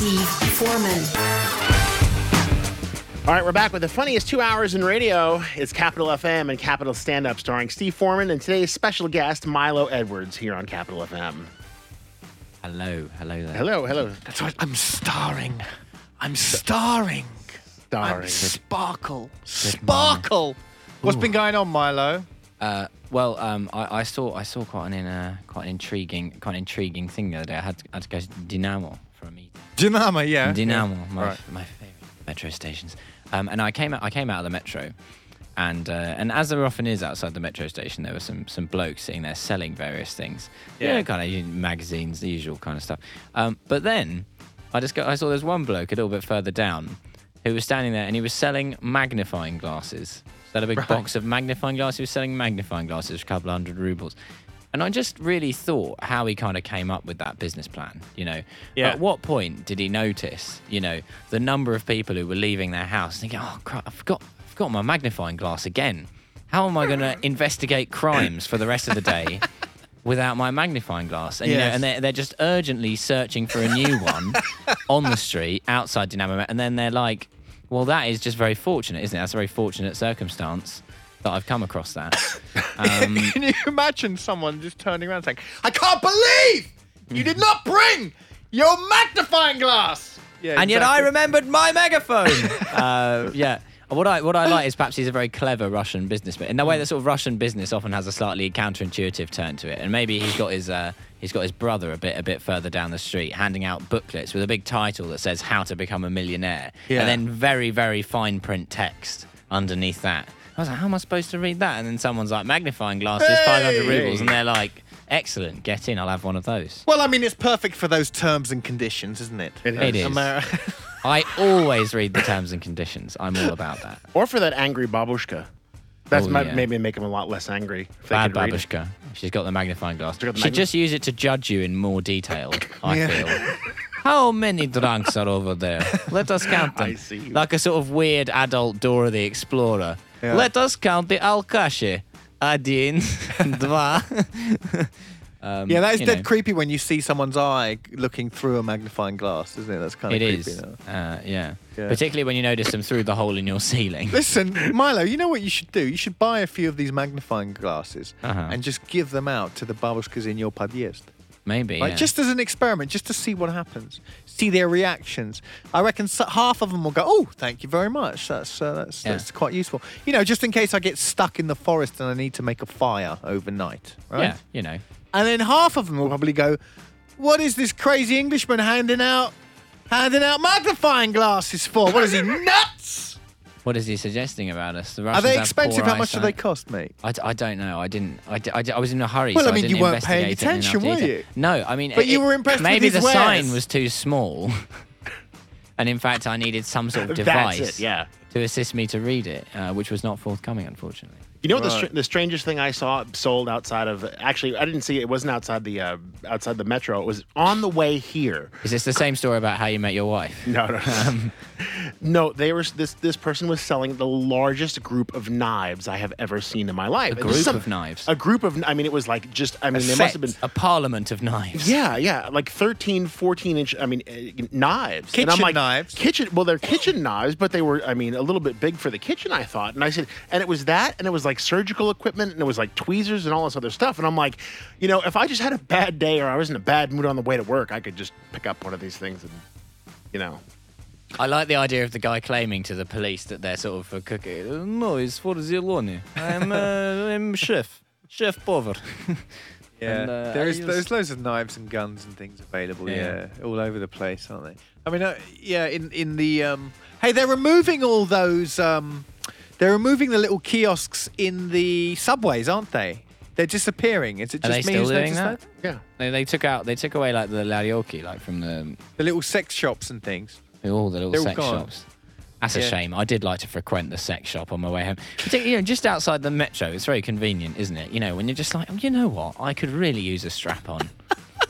Steve Foreman. All right, we're back with the funniest two hours in radio. It's Capital FM and Capital Stand Up starring Steve Foreman and today's special guest, Milo Edwards, here on Capital FM. Hello, hello there. Hello, hello. That's right. I'm starring. I'm starring. Starring. I'm sparkle. Sparkle. What's been going on, Milo? Uh, well, um, I, I saw I saw quite an uh, quite an intriguing quite an intriguing thing the other day. I had to, I had to go to Dinamo for a meeting. Dinamo, yeah. Dinamo, my Right. my favorite metro stations. Um, and I came out I came out of the metro, and uh, and as there often is outside the metro station, there were some some blokes sitting there selling various things. Yeah. Yeah, kind of magazines, the usual kind of stuff. Um, but then I just got I saw there's one bloke a little bit further down who was standing there and he was selling magnifying glasses. He had a big box of magnifying glasses. He was selling magnifying glasses for a couple of hundred rubles. And I just really thought how he kind of came up with that business plan. You know, Yeah. at what point did he notice, you know, the number of people who were leaving their house thinking, "Oh, crap, I forgot, I forgot my magnifying glass again. How am I going to investigate crimes for the rest of the day without my magnifying glass?" And you know, and they're, they're just urgently searching for a new one on the street outside Dynamo, and then they're like, "Well, that is just very fortunate, isn't it? That's a very fortunate circumstance." That I've come across that. Um, Can you imagine someone just turning around saying, I can't believe you did not bring your magnifying glass? Yeah, and yet I exactly. remembered my megaphone. uh, yeah. What I what I like is perhaps he's a very clever Russian businessman. In the way that sort of Russian business often has a slightly counterintuitive turn to it, and maybe he's got his uh, he's got his brother a bit a bit further down the street handing out booklets with a big title that says "How to Become a Millionaire," Yeah. and then very very fine print text underneath that. I was like, how am I supposed to read that? And then someone's like, magnifying glasses, 500 rubles, and they're like, excellent, get in, I'll have one of those. Well, I mean, it's perfect for those terms and conditions, isn't it? It It is. Ameri- I always read the terms and conditions. I'm all about that. Or for that angry babushka. That's Oh, might yeah. maybe make him a lot less angry. Bad could read it. babushka. She's got the magnifying glass. She'd magni- just use it to judge you in more detail, I Yeah. feel. How many drunks are over there? Let us count them. I see. Like a sort of weird adult Dora the Explorer. Yeah. Let us count the Alkashi. Один, два. Um, yeah, that is um, dead know. creepy when you see someone's eye looking through a magnifying glass, isn't it? That's kind of it creepy. It is. Uh, yeah. yeah. Particularly when you notice them through the hole in your ceiling. Listen, Milo, you know what you should do? You should buy a few of these magnifying glasses uh-huh. and just give them out to the babushkas in your podyezd. Maybe. Right? yeah. Just as an experiment, just to see what happens, see their reactions. I reckon half of them will go, "Oh, thank you very much. That's uh, that's, Yeah. that's quite useful." You know, just in case I get stuck in the forest and I need to make a fire overnight, right? Yeah, you know. And then half of them will probably go, "What is this crazy Englishman handing out handing out magnifying glasses for? What is he nuts?" What is he suggesting about us? The Are they expensive? How much do they cost, mate? I, d- I don't know. I didn't. I, d- I, d- I was in a hurry. Well, so I mean, didn't you weren't paying investigate it in enough attention, were you? No, I mean, But you were impressed Maybe his the sign was too small, and in fact, I needed some sort of That's device it, yeah. to assist me to read it, uh, which was not forthcoming, unfortunately. You know what the, str- the strangest thing I saw sold outside of actually I didn't see it. It wasn't outside the uh, outside the metro. It was on the way here. Is this the same story about how you met your wife? No, no, Um, no. They were this this person was selling the largest group of knives I have ever seen in my life. A group some- of knives. A group of. I mean, it was like just. I mean, A they must have been. A parliament of knives. Yeah, yeah, like 13, 14 inch. I mean, uh, knives. and I'm Kitchen like, knives? Kitchen. Well, they're kitchen knives, but they were. I mean, a little bit big for the kitchen. I thought, and I said, and it was that, and it was like surgical equipment, and it was like tweezers and all this other stuff. And I'm like, you know, if I just had a bad day or I was in a bad mood on the way to work, I could just pick up one of these things and, you know. I like the idea of the guy claiming to the police that they're sort of a cookie. "Uh, No, it's for Ziloni. I'm, uh, I'm chef. Chef Pover. Yeah, And, uh, there I there's loads of knives and guns and things available. Yeah, Yeah. all over the place, aren't they? I mean, uh, yeah, in in the um, hey, they're removing all those. Um, they're removing the little kiosks in the subways, aren't they? They're disappearing. Is it Are just they me who's still doing noticed that? Yeah. They, they took out, they took away like the larioki, like from the The little sex shops and things. all the little They're all sex gone. shops. That's a Yeah. shame. I did like to frequent the sex shop on my way home. You know, just outside the metro. It's very convenient, isn't it? You know, when you're just like, oh, you know what? I could really use a strap on.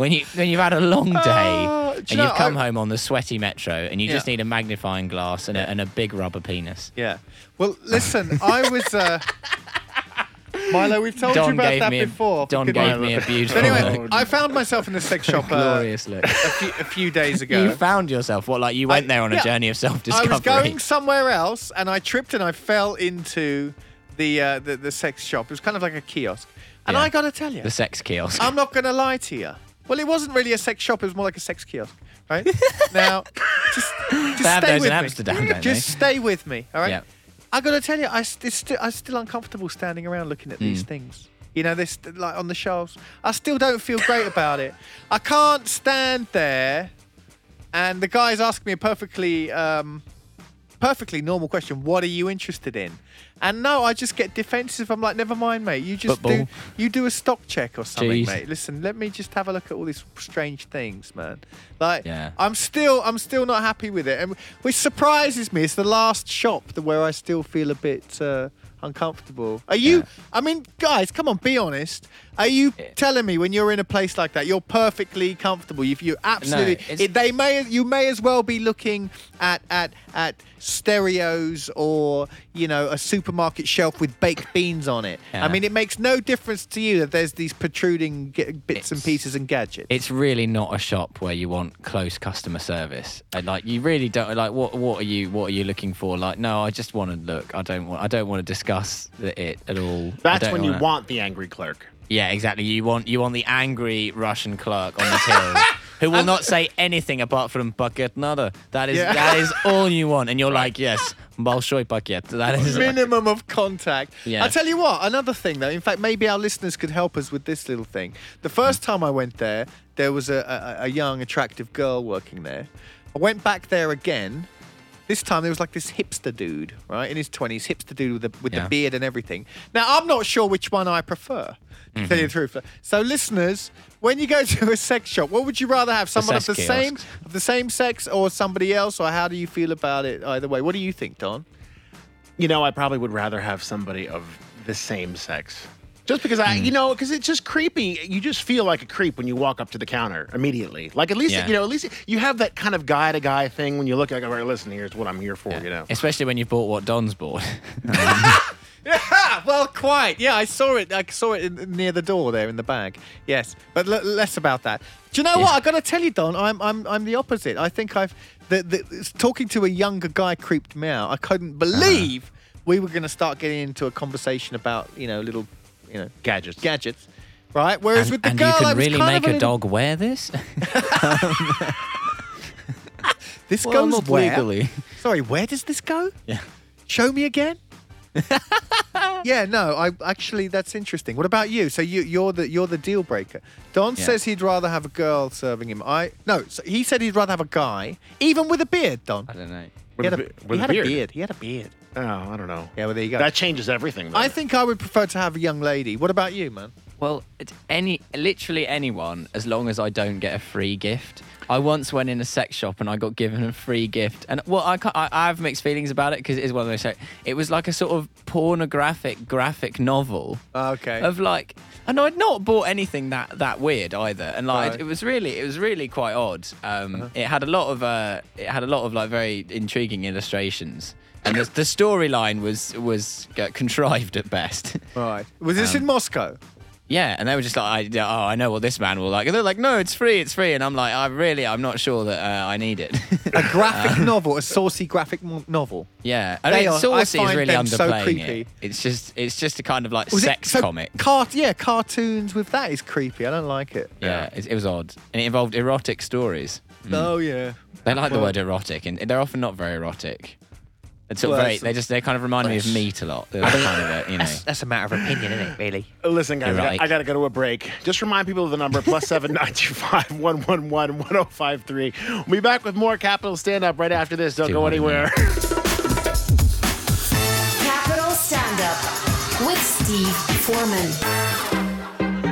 When you when you've had a long day Oh, do and you know, you've come I- home on the sweaty metro and you just need a magnifying glass and, a, and a big rubber penis. Yeah. Well, listen, I was. Uh, Milo, we've told Don you about that me a, before. Don good gave me a beautiful. But anyway, I found myself in the sex shop uh, glorious look. a, few, a few days ago. You found yourself. What? Like you went I- there on a journey of self-discovery. I was going somewhere else, and I tripped and I fell into the uh, the, the sex shop. It was kind of like a kiosk, and Yeah. I got to tell you, the sex kiosk. I'm not going to lie to you. Well, it wasn't really a sex shop. It was more like a sex kiosk, right? now, just, just They have stay those with me. Don't just they? stay with me, all right? Yeah. I got to tell you, I st- it's still, I'm still uncomfortable standing around looking at Mm. these things. You know, this like on the shelves. I still don't feel great about it. I can't stand there, and the guys ask me a perfectly, um, perfectly normal question. What are you interested in? And no, I just get defensive. I'm like, never mind, mate. You just do you do a stock check or something, Jeez. mate. Listen, let me just have a look at all these strange things, man. Like, Yeah. I'm still, I'm still not happy with it, and which surprises me. It's the last shop that where I still feel a bit uh, uncomfortable. Are you? Yeah. I mean, guys, come on, be honest. Are you telling me when you're in a place like that, you're perfectly comfortable? If you absolutely, it's- it, they may, you may as well be looking at at at stereos or you know a supermarket shelf with baked beans on it. Yeah. I mean, it makes no difference to you that there's these protruding g- bits and pieces and gadgets. it's really not a shop where you want close customer service. And like you really don't like what what are you what are you looking for? Like no, I just want to look. I don't want I don't want to discuss discuss it at all. That's when wanna... you want the angry clerk. Yeah, exactly. You want you want the angry Russian clerk on the hill who will not say anything apart from bucket nada. That is yeah. that is all you want, and you're like, yes, Bolshoi bucket. That is minimum of contact. Yeah. I tell you what, another thing though. In fact, maybe our listeners could help us with this little thing. The first mm. time I went there, there was a, a, a young, attractive girl working there. I went back there again this time there was like this hipster dude, right, in his twenties, hipster dude with the with Yeah. the beard and everything. Now I'm not sure which one I prefer. To tell you the truth. So listeners, when you go to a sex shop, what would you rather have? Someone of the sex same of the same sex or somebody else, or how do you feel about it either way? What do you think, Don? You know, I probably would rather have somebody of the same sex. Just because I, mm. you know, because it's just creepy. You just feel like a creep when you walk up to the counter immediately. Like at least, Yeah. you know, at least you have that kind of guy to guy thing when you look like, all right, listen, here's what I'm here for, you know. Especially when you've bought what Don's bought. Yeah, well, quite. Yeah, I saw it. I saw it in, near the door there in the bag. Yes, but l- less about that. Do you know what? Yeah. I got to tell you, Don. I'm I'm I'm the opposite. I think I've the, the talking to a younger guy creeped me out. I couldn't uh-huh. believe we were going to start getting into a conversation about you know little you know Gadgets. gadgets, right? Whereas and with the and girl, you I can really make a little- dog wear this? This Well, goes not where? legally. Sorry, where does this go? Yeah. Show me again. yeah, no, I actually that's interesting. What about you? So you you're the you're the deal breaker. Don Yeah. says he'd rather have a girl serving him. I no, so he said he'd rather have a guy, even with a beard. Don, I don't know. he With had, a a, be- he with a had beard. a beard. He had a beard. Oh, I don't know. Yeah, well there you go. That changes everything. Though. I think I would prefer to have a young lady. What about you, man? Well, it's any literally anyone as long as I don't get a free gift. I once went in a sex shop and I got given a free gift, and well, I can't, I, I have mixed feelings about it because it is one of those. It was like a sort of pornographic graphic novel Okay. of like, and I'd not bought anything that that weird either, and like Right. it was really it was really quite odd. Um, It had a lot of uh, it had a lot of like very intriguing illustrations. And the, the storyline was was uh, contrived at best. right. Was this in Moscow? Yeah, and they were just like, I, "Oh, I know what this man will like." And they're like, "No, it's free, it's free." And I'm like, "I really, I'm not sure that uh, I need it." A graphic novel, a saucy graphic mo- novel. yeah, I They mean, are- I Saucy is really them so underplaying creepy. it. It's just, it's just a kind of like Was sex it, so comic. Cart, yeah, cartoons with that is creepy. I don't like it. yeah, it, it was odd, and it involved erotic stories. Oh yeah. They like the word erotic, and they're often not very erotic. It's sort Well, of very, it's- they just, they kind of remind me of meat a lot. They're kind of, a, you know. That's a matter of opinion, isn't it? Really. Uh, listen, guys, You're I, right. got, I gotta go to a break. Just remind people of the number plus seven nine two five one one one one zero five three. We'll be back with more Capital Stand Up right after this. Don't Too go hot anywhere. Capital Stand Up with Steve Foreman.